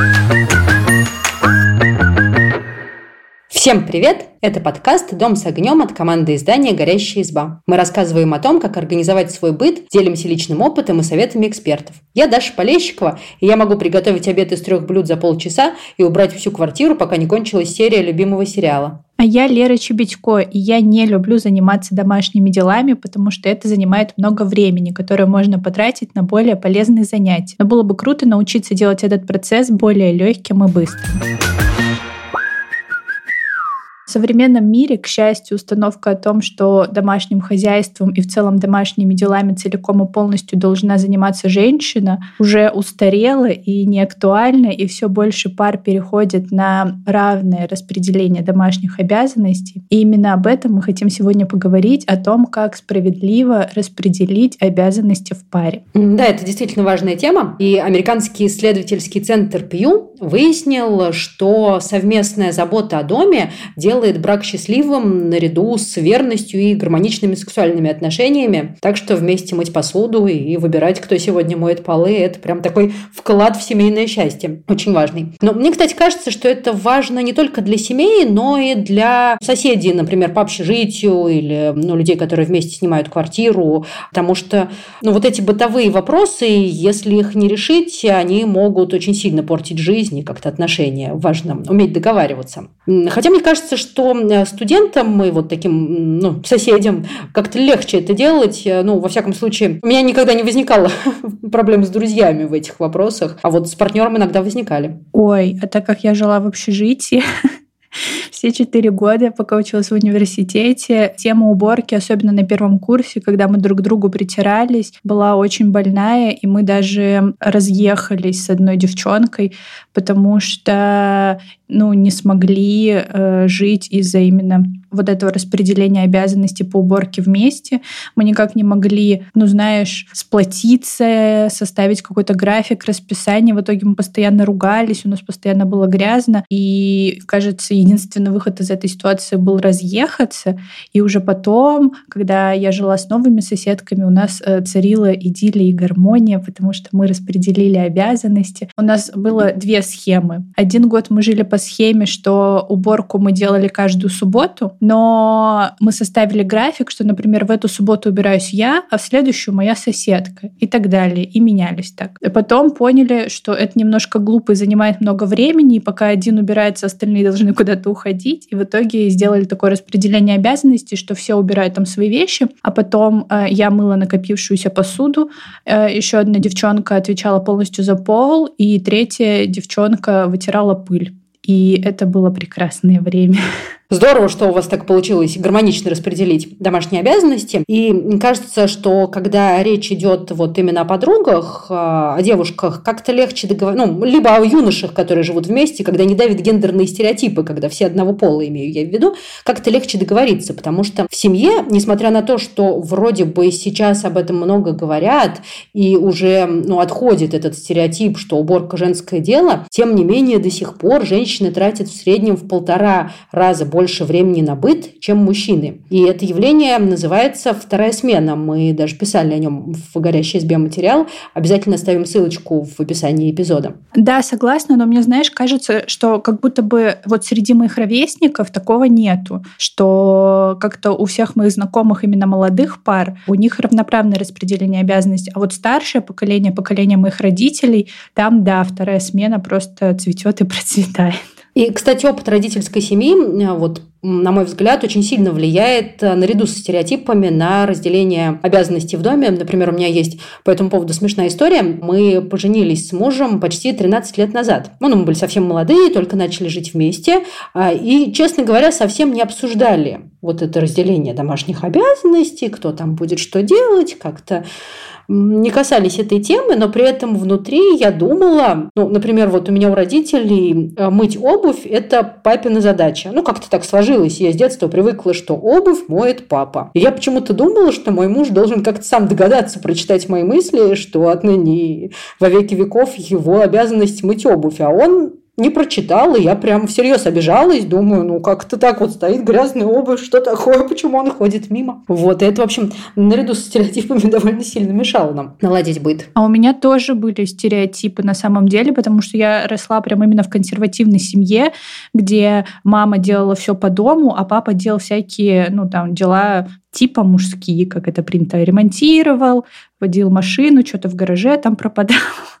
Thank you. Всем привет! Это подкаст «Дом с огнем» от команды издания «Горящая изба». Мы рассказываем о том, как организовать свой быт, делимся личным опытом и советами экспертов. Я Даша Полещикова, и я могу приготовить обед из трех блюд за полчаса и убрать всю квартиру, пока не кончилась серия любимого сериала. А я Лера Чебедько, и я не люблю заниматься домашними делами, потому что это занимает много времени, которое можно потратить на более полезные занятия. Но было бы круто научиться делать этот процесс более легким и быстрым. В современном мире, к счастью, установка о том, что домашним хозяйством и в целом домашними делами целиком и полностью должна заниматься женщина, уже устарела и не актуальна, и все больше пар переходит на равное распределение домашних обязанностей. И именно об этом мы хотим сегодня поговорить, о том, как справедливо распределить обязанности в паре. Да, это действительно важная тема. И американский исследовательский центр Пью выяснил, что совместная забота о доме делает делает брак счастливым наряду с верностью и гармоничными сексуальными отношениями. Так что вместе мыть посуду и выбирать, кто сегодня моет полы, это прям такой вклад в семейное счастье. Очень важный. Но мне, кстати, кажется, что это важно не только для семей, но и для соседей, например, по общежитию или ну, людей, которые вместе снимают квартиру. Потому что ну, вот эти бытовые вопросы, если их не решить, они могут очень сильно портить жизнь и как-то отношения. Важно уметь договариваться. Хотя мне кажется, что что э, студентам и вот таким ну, соседям как-то легче это делать. Э, ну, во всяком случае, у меня никогда не возникало проблем с друзьями в этих вопросах, а вот с партнером иногда возникали. Ой, а так как я жила в общежитии, все четыре года, пока училась в университете, тема уборки, особенно на первом курсе, когда мы друг к другу притирались, была очень больная, и мы даже разъехались с одной девчонкой, потому что ну, не смогли э, жить из-за именно вот этого распределения обязанностей по уборке вместе. Мы никак не могли, ну, знаешь, сплотиться, составить какой-то график, расписание. В итоге мы постоянно ругались, у нас постоянно было грязно. И, кажется, единственный выход из этой ситуации был разъехаться. И уже потом, когда я жила с новыми соседками, у нас э, царила идиллия и гармония, потому что мы распределили обязанности. У нас было две схемы. Один год мы жили по схеме, что уборку мы делали каждую субботу, но мы составили график, что, например, в эту субботу убираюсь я, а в следующую моя соседка и так далее, и менялись так. И потом поняли, что это немножко глупо и занимает много времени, и пока один убирается, остальные должны куда-то уходить, и в итоге сделали такое распределение обязанностей, что все убирают там свои вещи, а потом э, я мыла накопившуюся посуду, э, еще одна девчонка отвечала полностью за пол, и третья девчонка вытирала пыль. И это было прекрасное время. Здорово, что у вас так получилось гармонично распределить домашние обязанности. И кажется, что когда речь идет вот именно о подругах, а, о девушках, как-то легче договориться, ну, либо о юношах, которые живут вместе, когда не давят гендерные стереотипы, когда все одного пола имею я в виду, как-то легче договориться, потому что в семье, несмотря на то, что вроде бы сейчас об этом много говорят, и уже ну, отходит этот стереотип, что уборка женское дело, тем не менее до сих пор женщины тратят в среднем в полтора раза больше больше времени на быт, чем мужчины. И это явление называется «вторая смена». Мы даже писали о нем в «Горящей избе» материал. Обязательно ставим ссылочку в описании эпизода. Да, согласна, но мне, знаешь, кажется, что как будто бы вот среди моих ровесников такого нету, что как-то у всех моих знакомых именно молодых пар, у них равноправное распределение обязанностей, а вот старшее поколение, поколение моих родителей, там, да, вторая смена просто цветет и процветает. И, кстати, опыт родительской семьи, э, вот, на мой взгляд, очень сильно влияет э, наряду со стереотипами на разделение обязанностей в доме. Например, у меня есть по этому поводу смешная история. Мы поженились с мужем почти 13 лет назад. Ну, мы были совсем молодые, только начали жить вместе. А, и, честно говоря, совсем не обсуждали вот это разделение домашних обязанностей, кто там будет что делать, как-то не касались этой темы, но при этом внутри я думала, ну, например, вот у меня у родителей э, мыть обувь – это папина задача. Ну, как-то так сложилось. Я с детства привыкла, что обувь моет папа. И я почему-то думала, что мой муж должен как-то сам догадаться, прочитать мои мысли, что отныне во веки веков его обязанность мыть обувь. А он не прочитала, я прям всерьез обижалась, думаю, ну как-то так вот стоит грязная обувь, что такое, почему он ходит мимо. Вот, и это, в общем, наряду с стереотипами довольно сильно мешало нам наладить быт. А у меня тоже были стереотипы на самом деле, потому что я росла прям именно в консервативной семье, где мама делала все по дому, а папа делал всякие, ну там, дела типа мужские, как это принято, ремонтировал, водил машину, что-то в гараже там пропадал.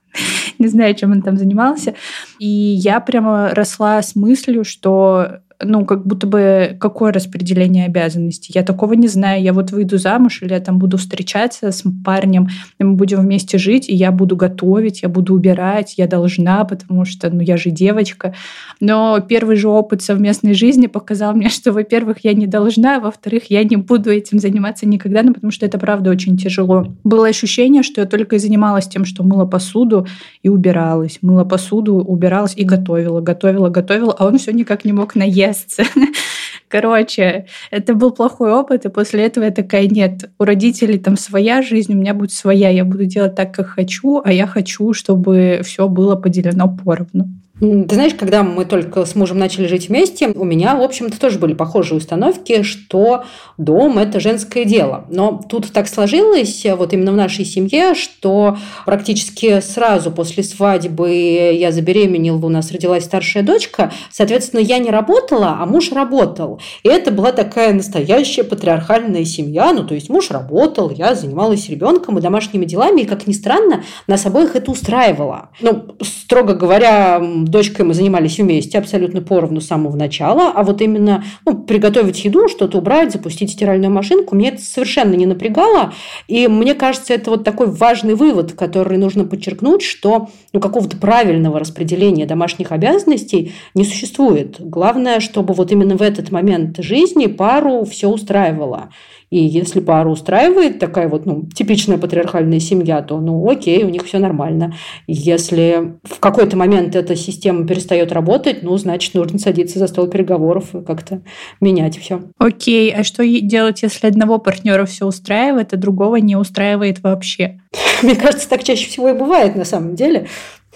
Не знаю, чем он там занимался. И я прямо росла с мыслью, что ну, как будто бы какое распределение обязанностей. Я такого не знаю. Я вот выйду замуж, или я там буду встречаться с парнем, и мы будем вместе жить, и я буду готовить, я буду убирать, я должна, потому что, ну, я же девочка. Но первый же опыт совместной жизни показал мне, что, во-первых, я не должна, а во-вторых, я не буду этим заниматься никогда, ну, потому что это, правда, очень тяжело. Было ощущение, что я только и занималась тем, что мыла посуду и убиралась, мыла посуду, убиралась и готовила, готовила, готовила, а он все никак не мог наесть удастся. Короче, это был плохой опыт, и после этого я такая, нет, у родителей там своя жизнь, у меня будет своя, я буду делать так, как хочу, а я хочу, чтобы все было поделено поровну. Ты знаешь, когда мы только с мужем начали жить вместе, у меня, в общем-то, тоже были похожие установки, что дом – это женское дело. Но тут так сложилось, вот именно в нашей семье, что практически сразу после свадьбы я забеременела, у нас родилась старшая дочка. Соответственно, я не работала, а муж работал. И это была такая настоящая патриархальная семья. Ну, то есть муж работал, я занималась ребенком и домашними делами. И, как ни странно, нас обоих это устраивало. Ну, строго говоря, дочкой мы занимались вместе абсолютно поровну с самого начала, а вот именно ну, приготовить еду, что-то убрать, запустить стиральную машинку, мне это совершенно не напрягало. И мне кажется, это вот такой важный вывод, который нужно подчеркнуть, что ну, какого-то правильного распределения домашних обязанностей не существует. Главное, чтобы вот именно в этот момент жизни пару все устраивало. И если пару устраивает такая вот ну, типичная патриархальная семья, то ну окей, у них все нормально. Если в какой-то момент эта система перестает работать, ну, значит, нужно садиться за стол переговоров и как-то менять все. Окей, а что делать, если одного партнера все устраивает, а другого не устраивает вообще? Мне кажется, так чаще всего и бывает на самом деле.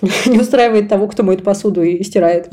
Не устраивает того, кто моет посуду и стирает.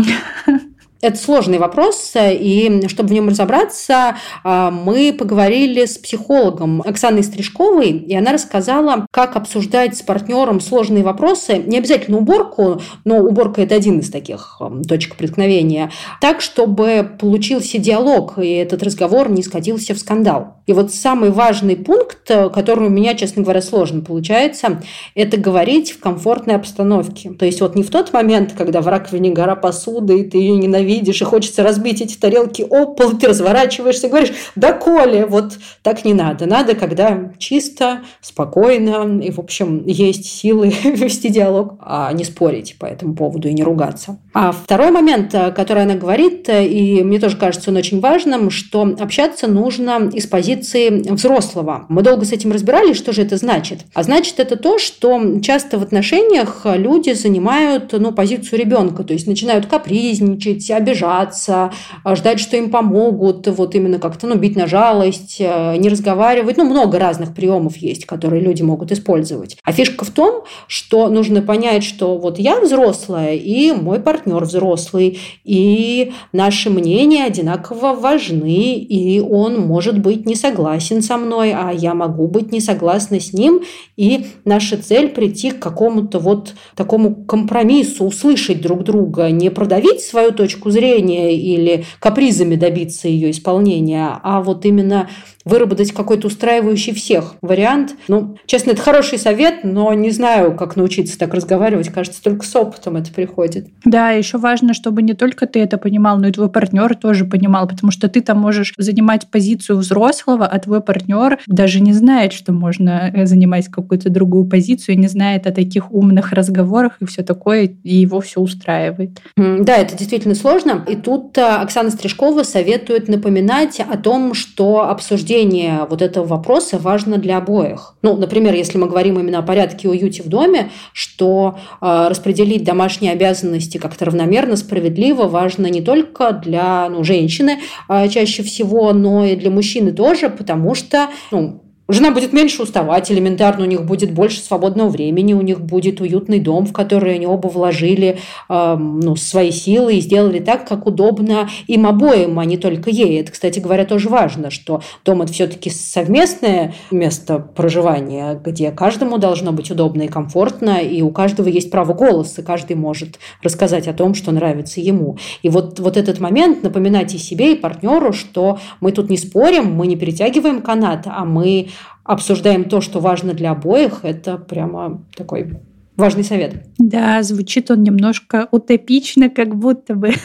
Это сложный вопрос, и чтобы в нем разобраться, а, мы поговорили с психологом Оксаной Стрижковой, и она рассказала, как обсуждать с партнером сложные вопросы, не обязательно уборку, но уборка – это один из таких а, точек преткновения, так, чтобы получился диалог, и этот разговор не скатился в скандал. И вот самый важный пункт, который у меня, честно говоря, сложно получается, это говорить в комфортной обстановке. То есть вот не в тот момент, когда в раковине гора посуды, и ты ее ненавидишь, видишь, и хочется разбить эти тарелки об пол, ты разворачиваешься и говоришь, да, Коля, вот так не надо. Надо, когда чисто, спокойно, и, в общем, есть силы вести диалог, а не спорить по этому поводу и не ругаться. А второй момент, э, который она говорит, э, и мне тоже кажется он очень важным, что общаться нужно из позиции взрослого. Мы долго с этим разбирались, что же это значит. А значит это то, что часто в отношениях люди занимают ну, позицию ребенка, то есть начинают капризничать, обижаться, а, ждать, что им помогут, вот именно как-то ну, бить на жалость, э, не разговаривать. Ну, много разных приемов есть, которые люди могут использовать. А фишка в том, что нужно понять, что вот я взрослая, и мой партнер взрослый, и наши мнения одинаково важны, и он может быть не согласен со мной, а я могу быть не согласна с ним, и наша цель прийти к какому-то вот такому компромиссу, услышать друг друга, не продавить свою точку зрения или капризами добиться ее исполнения, а вот именно выработать какой-то устраивающий всех вариант. Ну, честно, это хороший совет, но не знаю, как научиться так разговаривать. Кажется, только с опытом это приходит. Да, еще важно, чтобы не только ты это понимал, но и твой партнер тоже понимал, потому что ты там можешь занимать позицию взрослого, а твой партнер даже не знает, что можно э, занимать какую-то другую позицию, не знает о таких умных разговорах и все такое, и его все устраивает. Да, это действительно сложно. И тут э, Оксана Стрижкова советует напоминать о том, что обсуждение вот этого вопроса важно для обоих. Ну, например, если мы говорим именно о порядке и уюте в доме, что э, распределить домашние обязанности как-то равномерно, справедливо важно не только для ну, женщины э, чаще всего, но и для мужчины тоже, потому что ну, Жена будет меньше уставать, элементарно у них будет больше свободного времени, у них будет уютный дом, в который они оба вложили э, ну, свои силы и сделали так, как удобно им обоим, а не только ей. Это, кстати говоря, тоже важно, что дом – это все-таки совместное место проживания, где каждому должно быть удобно и комфортно, и у каждого есть право голоса, каждый может рассказать о том, что нравится ему. И вот, вот этот момент напоминать и себе, и партнеру, что мы тут не спорим, мы не перетягиваем канат, а мы обсуждаем то, что важно для обоих, это прямо такой важный совет. Да, звучит он немножко утопично, как будто бы.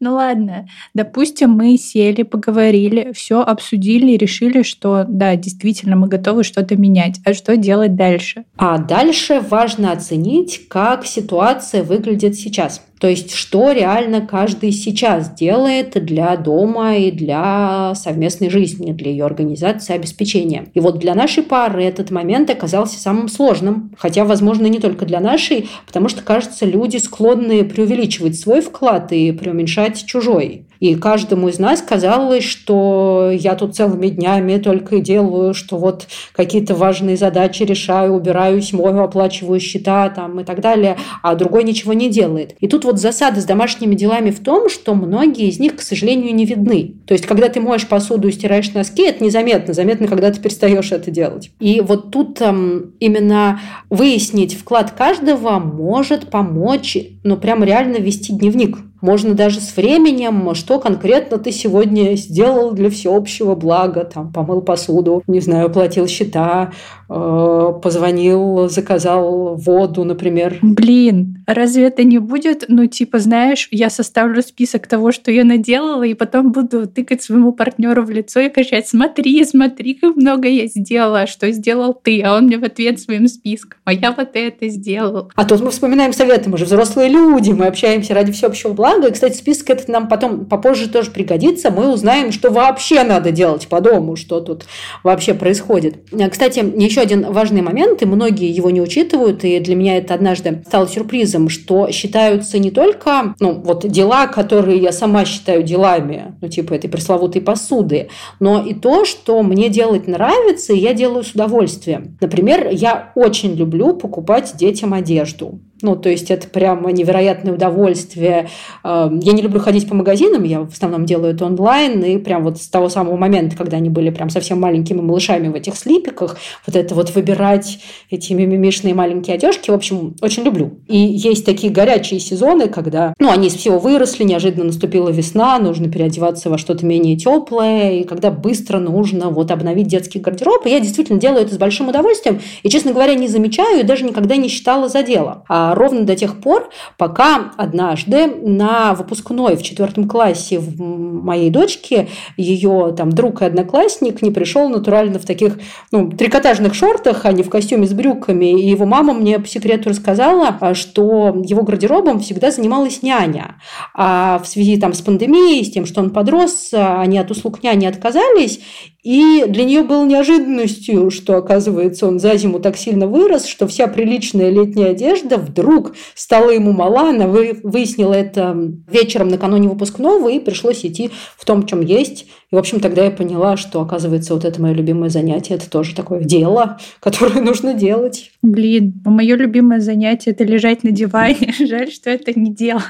Ну ладно, допустим, мы сели, поговорили, все обсудили и решили, что да, действительно, мы готовы что-то менять. А что делать дальше? А дальше важно оценить, как ситуация выглядит сейчас. То есть, что реально каждый сейчас делает для дома и для совместной жизни, для ее организации, обеспечения. И вот для нашей пары этот момент оказался самым сложным. Хотя, возможно, не только для нашей, потому что, кажется, люди склонны преувеличивать свой вклад и преуменьшать чужой. И каждому из нас казалось, что я тут целыми днями только и делаю, что вот какие-то важные задачи решаю, убираюсь, мою, оплачиваю счета там, и так далее, а другой ничего не делает. И тут вот засада с домашними делами в том, что многие из них, к сожалению, не видны. То есть, когда ты моешь посуду и стираешь носки, это незаметно. Заметно, когда ты перестаешь это делать. И вот тут эм, именно выяснить вклад каждого может помочь, ну, прямо реально вести дневник. Можно даже с временем, что конкретно ты сегодня сделал для всеобщего блага, там, помыл посуду, не знаю, платил счета, э, позвонил, заказал воду, например. Блин, разве это не будет, ну, типа, знаешь, я составлю список того, что я наделала, и потом буду тыкать своему партнеру в лицо и кричать, смотри, смотри, как много я сделала, что сделал ты, а он мне в ответ своим списком, а я вот это сделал. А тут мы вспоминаем советы, мы же взрослые люди, мы общаемся ради всеобщего блага, блага. И, кстати, список этот нам потом попозже тоже пригодится. Мы узнаем, что вообще надо делать по дому, что тут вообще происходит. Э, кстати, еще один важный момент, и многие его не учитывают, и для меня это однажды стало сюрпризом, что считаются не только ну, вот дела, которые я сама считаю делами, ну, типа этой пресловутой посуды, но и то, что мне делать нравится, и я делаю с удовольствием. Например, я очень люблю покупать детям одежду. Ну, то есть это прямо невероятное удовольствие. Эм, я не люблю ходить по магазинам, я в основном делаю это онлайн, и прям вот с того самого момента, когда они были прям совсем маленькими малышами в этих слипиках, вот это вот выбирать эти мимимишные маленькие одежки, в общем, очень люблю. И есть такие горячие сезоны, когда, ну, они из всего выросли, неожиданно наступила весна, нужно переодеваться во что-то менее теплое, и когда быстро нужно вот обновить детский гардероб, и я действительно делаю это с большим удовольствием, и, честно говоря, не замечаю, и даже никогда не считала за дело. А ровно до тех пор, пока однажды на выпускной в четвертом классе в моей дочки ее там друг и одноклассник не пришел натурально в таких ну, трикотажных шортах, а не в костюме с брюками. И его мама мне по секрету рассказала, а, что его гардеробом всегда занималась няня. А в связи там, с пандемией, с тем, что он подрос, а, они от услуг няни отказались, и для нее было неожиданностью, что, оказывается, он за зиму так сильно вырос, что вся приличная летняя одежда вдруг стала ему мала. Она выяснила это вечером накануне выпускного, и пришлось идти в том, чем есть. И, в общем, тогда я поняла, что, оказывается, вот это мое любимое занятие, это тоже такое дело, которое нужно делать. Блин, мое любимое занятие – это лежать на диване. Жаль, что это не дело.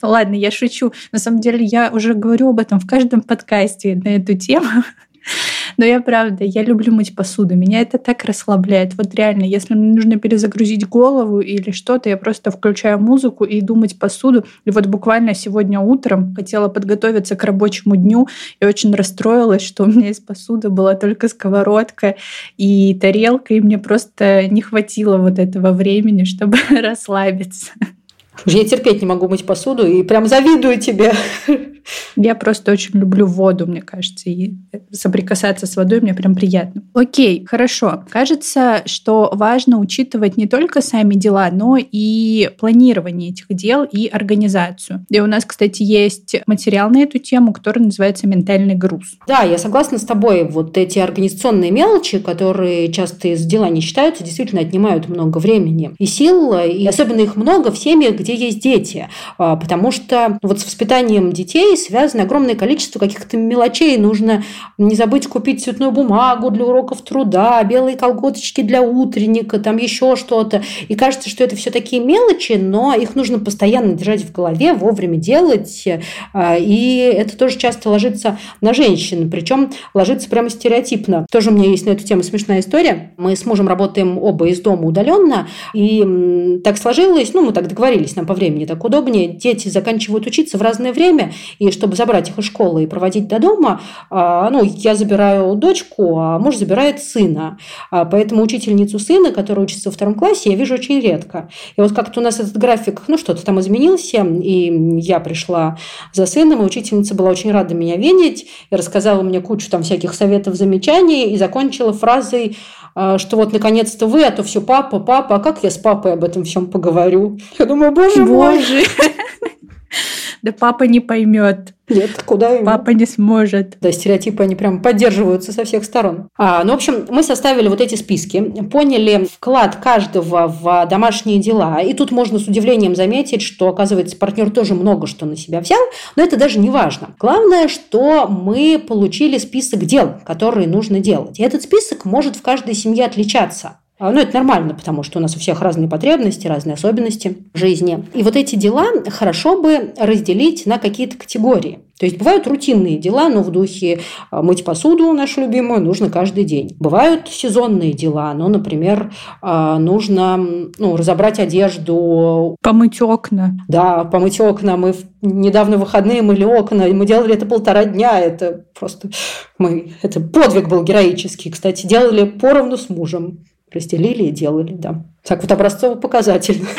Ну ладно, я шучу. На самом деле, я уже говорю об этом в каждом подкасте на эту тему. Но я правда, я люблю мыть посуду. Меня это так расслабляет. Вот реально, если мне нужно перезагрузить голову или что-то, я просто включаю музыку и иду мыть посуду. И вот буквально сегодня утром хотела подготовиться к рабочему дню и очень расстроилась, что у меня из посуды была только сковородка и тарелка, и мне просто не хватило вот этого времени, чтобы расслабиться. Я терпеть не могу мыть посуду и прям завидую тебе. Я просто очень люблю воду, мне кажется, и соприкасаться с водой мне прям приятно. Окей, хорошо. Кажется, что важно учитывать не только сами дела, но и планирование этих дел и организацию. И у нас, кстати, есть материал на эту тему, который называется «Ментальный груз». Да, я согласна с тобой. Вот эти организационные мелочи, которые часто из дела не считаются, действительно отнимают много времени и сил, и особенно их много в семьях, где есть дети. А, потому что вот с воспитанием детей детей связано огромное количество каких-то мелочей. Нужно не забыть купить цветную бумагу для уроков труда, белые колготочки для утренника, там еще что-то. И кажется, что это все такие мелочи, но их нужно постоянно держать в голове, вовремя делать. А, и это тоже часто ложится на женщин, причем ложится прямо стереотипно. Тоже у меня есть на эту тему смешная история. Мы с мужем работаем оба из дома удаленно, и так сложилось, ну, мы так договорились, нам по времени так удобнее. Дети заканчивают учиться в разное время, и чтобы забрать их из школы и проводить до дома, а, ну, я забираю дочку, а муж забирает сына. А, поэтому учительницу сына, которая учится во втором классе, я вижу очень редко. И вот как-то у нас этот график, ну, что-то там изменился, и я пришла за сыном, и учительница была очень рада меня видеть, и рассказала мне кучу там всяких советов, замечаний, и закончила фразой что вот наконец-то вы, а то все папа, папа, а как я с папой об этом всем поговорю? Я думаю, боже, боже. мой. Да папа не поймет. Нет, куда ему? Папа не сможет. Да, стереотипы, они прям поддерживаются со всех сторон. А, ну, в общем, мы составили вот эти списки, поняли вклад каждого в домашние дела. И тут можно с удивлением заметить, что, оказывается, партнер тоже много что на себя взял, но это даже не важно. Главное, что мы получили список дел, которые нужно делать. И этот список может в каждой семье отличаться. А, ну, это нормально, потому что у нас у всех разные потребности, разные особенности жизни. И вот эти дела хорошо бы разделить на какие-то категории. То есть бывают рутинные дела, но в духе а, мыть посуду, нашу любимую, нужно каждый день. Бывают сезонные дела, ну, например, а, нужно ну, разобрать одежду. Помыть окна. Да, помыть окна. Мы недавно в выходные мыли окна, мы делали это полтора дня. Это просто... Мы... Это подвиг был героический. Кстати, делали поровну с мужем расстелили и делали, да. Так вот образцово-показательно.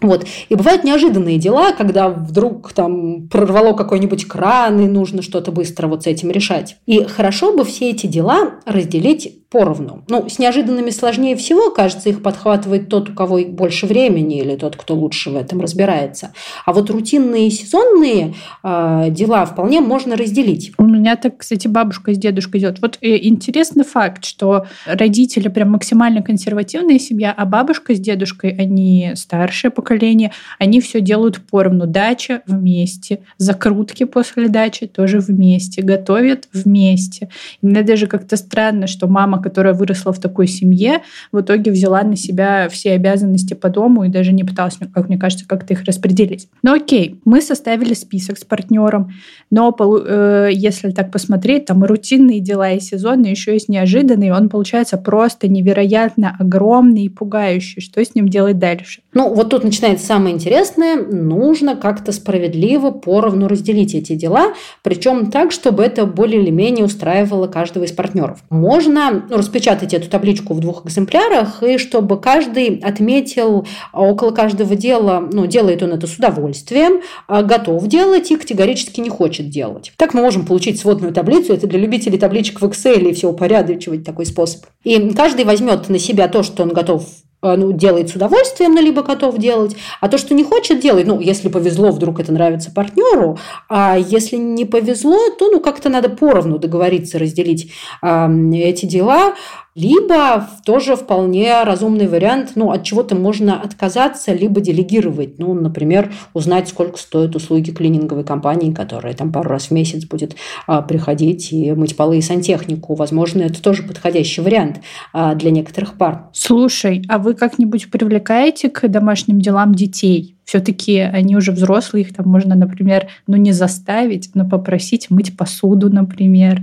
Вот. И бывают неожиданные дела, когда вдруг там прорвало какой-нибудь кран, и нужно что-то быстро вот с этим решать. И хорошо бы все эти дела разделить поровну. Ну, с неожиданными сложнее всего, кажется, их подхватывает тот, у кого больше времени, или тот, кто лучше в этом разбирается. А вот рутинные и сезонные э, дела вполне можно разделить. У меня так, кстати, бабушка с дедушкой идет. Вот э, интересный факт, что родители прям максимально консервативная семья, а бабушка с дедушкой, они старшее поколение, они все делают поровну. Дача вместе, закрутки после дачи тоже вместе, готовят вместе. Мне даже как-то странно, что мама которая выросла в такой семье, в итоге взяла на себя все обязанности по дому и даже не пыталась, как мне кажется, как-то их распределить. Но окей, мы составили список с партнером, но э, если так посмотреть, там и рутинные дела, и сезонные, еще есть неожиданные, он получается просто невероятно огромный и пугающий. Что с ним делать дальше? Ну, вот тут начинается самое интересное. Нужно как-то справедливо поровну разделить эти дела, причем так, чтобы это более или менее устраивало каждого из партнеров. Можно ну, распечатать эту табличку в двух экземплярах, и чтобы каждый отметил около каждого дела, ну, делает он это с удовольствием, а готов делать и категорически не хочет делать. Так мы можем получить сводную таблицу, это для любителей табличек в Excel и все упорядочивать такой способ. И каждый возьмет на себя то, что он готов ну, делает с удовольствием, но либо готов делать, а то, что не хочет делать, ну, если повезло, вдруг это нравится партнеру, а если не повезло, то, ну, как-то надо поровну договориться, разделить э, эти дела, либо тоже вполне разумный вариант, ну, от чего-то можно отказаться, либо делегировать. Ну, например, узнать, сколько стоят услуги клининговой компании, которая там пару раз в месяц будет а, приходить и мыть полы и сантехнику. Возможно, это тоже подходящий вариант а, для некоторых пар. Слушай, а вы как-нибудь привлекаете к домашним делам детей? все-таки они уже взрослые, их там можно, например, ну не заставить, но попросить мыть посуду, например,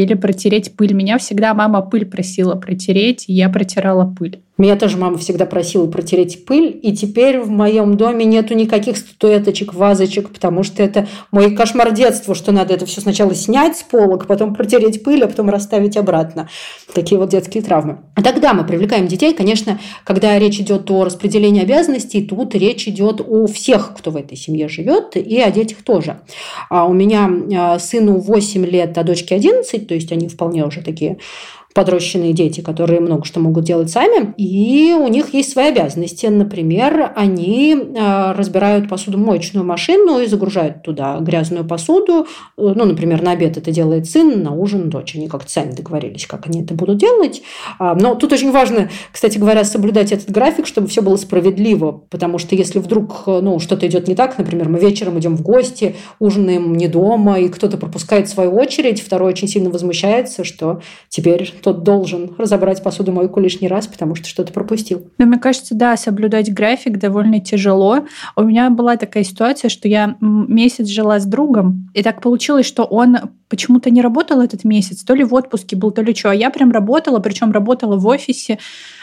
или протереть пыль. Меня всегда мама пыль просила протереть, и я протирала пыль. Меня тоже мама всегда просила протереть пыль, и теперь в моем доме нету никаких статуэточек, вазочек, потому что это мой кошмар детства, что надо это все сначала снять с полок, потом протереть пыль, а потом расставить обратно. Такие вот детские травмы. А тогда мы привлекаем детей, конечно, когда речь идет о распределении обязанностей, тут речь идет о всех, кто в этой семье живет, и о детях тоже. А у меня а, сыну 8 лет, а дочке 11, то есть они вполне уже такие подрощенные дети, которые много что могут делать сами, и у них есть свои обязанности. Например, они а, разбирают посудомоечную машину и загружают туда грязную посуду. Ну, например, на обед это делает сын, на ужин дочь. Они как-то сами договорились, как они это будут делать. А, но тут очень важно, кстати говоря, соблюдать этот график, чтобы все было справедливо, потому что если вдруг ну, что-то идет не так, например, мы вечером идем в гости, ужинаем не дома, и кто-то пропускает свою очередь, второй очень сильно возмущается, что теперь тот должен разобрать посудомойку лишний раз, потому что что-то пропустил. Ну, мне кажется, да, соблюдать график довольно тяжело. У меня была такая ситуация, что я месяц жила с другом, и так получилось, что он почему-то не работал этот месяц, то ли в отпуске был, то ли что. А я прям работала, причем работала в офисе,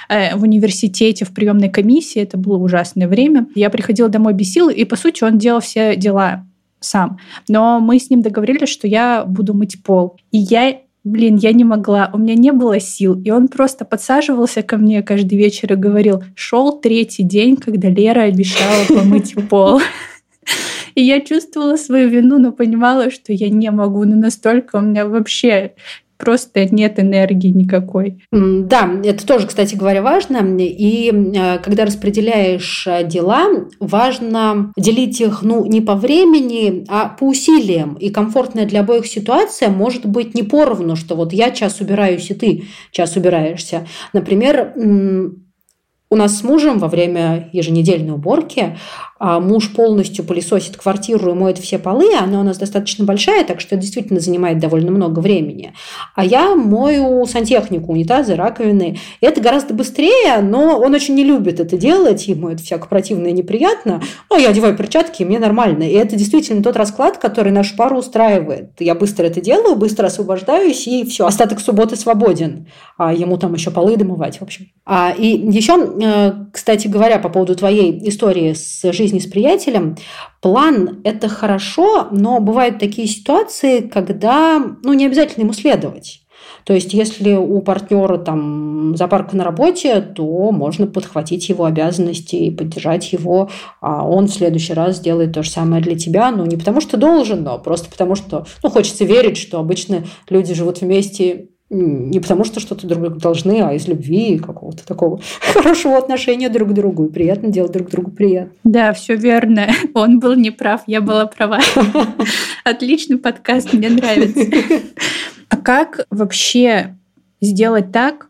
э, в университете, в приемной комиссии. Это было ужасное время. Я приходила домой без сил, и, по сути, он делал все дела сам. Но мы с ним договорились, что я буду мыть пол. И я блин, я не могла, у меня не было сил. И он просто подсаживался ко мне каждый вечер и говорил, шел третий день, когда Лера обещала помыть пол. И я чувствовала свою вину, но понимала, что я не могу, но настолько у меня вообще просто нет энергии никакой. Да, это тоже, кстати говоря, важно. И э, когда распределяешь э, дела, важно делить их ну, не по времени, а по усилиям. И комфортная для обоих ситуация может быть не поровну, что вот я час убираюсь, и ты час убираешься. Например, у нас с мужем во время еженедельной уборки муж полностью пылесосит квартиру и моет все полы, она у нас достаточно большая, так что это действительно занимает довольно много времени. А я мою сантехнику, унитазы, раковины. Это гораздо быстрее, но он очень не любит это делать, ему это всяко противно и неприятно. Но я одеваю перчатки, и мне нормально. И это действительно тот расклад, который нашу пару устраивает. Я быстро это делаю, быстро освобождаюсь, и все. Остаток субботы свободен. А ему там еще полы домывать, в общем. А, и еще, э, кстати говоря, по поводу твоей истории с жизнью жизни с приятелем, план – это хорошо, но бывают такие ситуации, когда ну, не обязательно ему следовать. То есть, если у партнера там запарка на работе, то можно подхватить его обязанности и поддержать его, а он в следующий раз сделает то же самое для тебя, ну не потому что должен, но просто потому что ну, хочется верить, что обычно люди живут вместе не потому, что что-то друг другу должны, а из любви и какого-то такого хорошего отношения друг к другу. И приятно делать друг другу приятно. Да, все верно. Он был неправ, я была права. Отличный подкаст, мне нравится. А как вообще сделать так,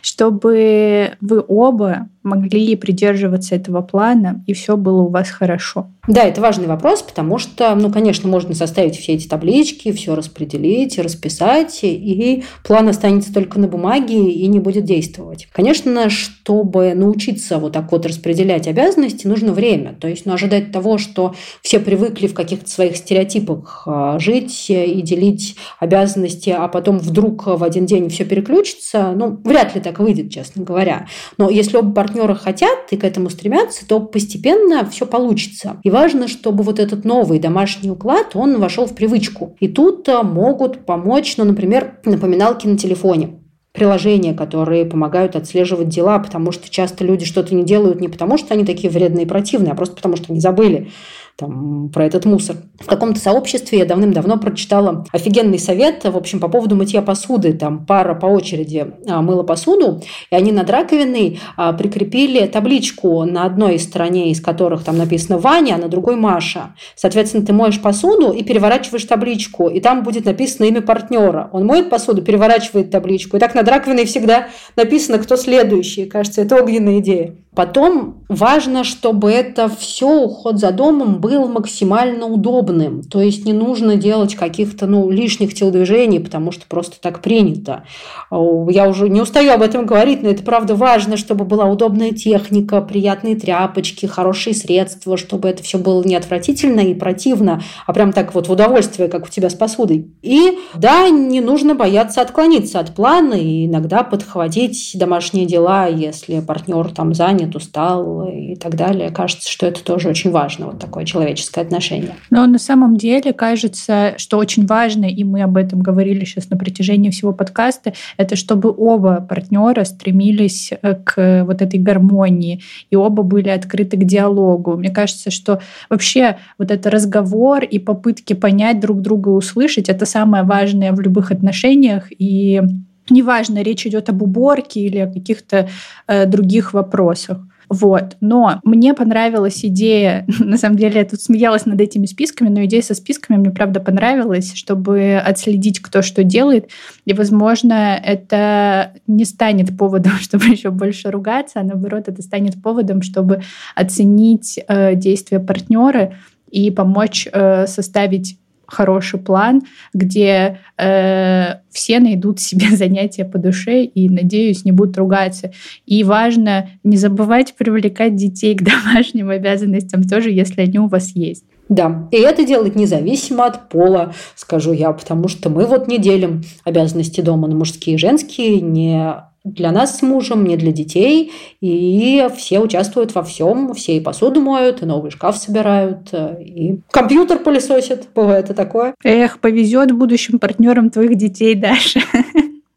чтобы вы оба могли придерживаться этого плана, и все было у вас хорошо? Да, это важный вопрос, потому что, ну, конечно, можно составить все эти таблички, все распределить, расписать, и план останется только на бумаге и не будет действовать. Конечно, чтобы научиться вот так вот распределять обязанности, нужно время. То есть, ну, ожидать того, что все привыкли в каких-то своих стереотипах а, жить и делить обязанности, а потом вдруг в один день все переключится, ну, вряд ли так выйдет, честно говоря. Но если оба партнера хотят и к этому стремятся, то постепенно все получится. И важно, чтобы вот этот новый домашний уклад, он вошел в привычку. И тут э, могут помочь, ну, например, напоминалки на телефоне приложения, которые помогают отслеживать дела, потому что часто люди что-то не делают не потому, что они такие вредные и противные, а просто потому, что они забыли там, про этот мусор. В каком-то сообществе я давным-давно прочитала офигенный совет, в общем, по поводу мытья посуды. Там пара по очереди а, мыла посуду, и они над раковиной а, прикрепили табличку на одной стороне, из которых там написано «Ваня», а на другой «Маша». Соответственно, ты моешь посуду и переворачиваешь табличку, и там будет написано имя партнера. Он моет посуду, переворачивает табличку. И так над раковиной всегда написано, кто следующий. Кажется, это огненная идея. Потом важно, чтобы это все уход за домом был максимально удобным. То есть не нужно делать каких-то ну, лишних телодвижений, потому что просто так принято. Я уже не устаю об этом говорить, но это правда важно, чтобы была удобная техника, приятные тряпочки, хорошие средства, чтобы это все было не отвратительно и противно, а прям так вот в удовольствие, как у тебя с посудой. И да, не нужно бояться отклониться от плана и иногда подхватить домашние дела, если партнер там занят занят, устал и так далее. Кажется, что это тоже очень важно, вот такое человеческое отношение. Но на самом деле кажется, что очень важно, и мы об этом говорили сейчас на протяжении всего подкаста, это чтобы оба партнера стремились э, к вот этой гармонии, и оба были открыты к диалогу. Мне кажется, что вообще вот этот разговор и попытки понять друг друга, услышать, это самое важное в любых отношениях, и Неважно, речь идет об уборке или о каких-то э, других вопросах. Вот. Но мне понравилась идея, на самом деле я тут смеялась над этими списками, но идея со списками мне правда понравилась, чтобы отследить, кто что делает. И, возможно, это не станет поводом, чтобы еще больше ругаться, а наоборот, это станет поводом, чтобы оценить э, действия партнера и помочь э, составить хороший план, где э, все найдут себе занятия по душе и, надеюсь, не будут ругаться. И важно не забывать привлекать детей к домашним обязанностям тоже, если они у вас есть. Да, и это делать независимо от пола, скажу я, потому что мы вот не делим обязанности дома на мужские и женские, не для нас с мужем, не для детей. И все участвуют во всем. Все и посуду моют, и новый шкаф собирают, и компьютер пылесосят. Бывает и такое. Эх, повезет будущим партнерам твоих детей, Даша.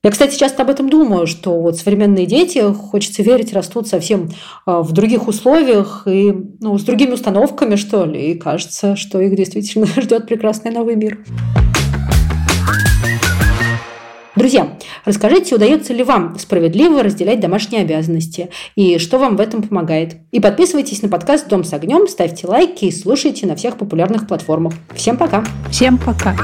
Я, кстати, часто об этом думаю, что вот современные дети, хочется верить, растут совсем а, в других условиях и ну, с другими установками, что ли. И кажется, что их действительно ждет прекрасный новый мир. Друзья, расскажите, удается ли вам справедливо разделять домашние обязанности и что вам в этом помогает. И подписывайтесь на подкаст «Дом с огнем», ставьте лайки и слушайте на всех популярных платформах. Всем пока! Всем пока!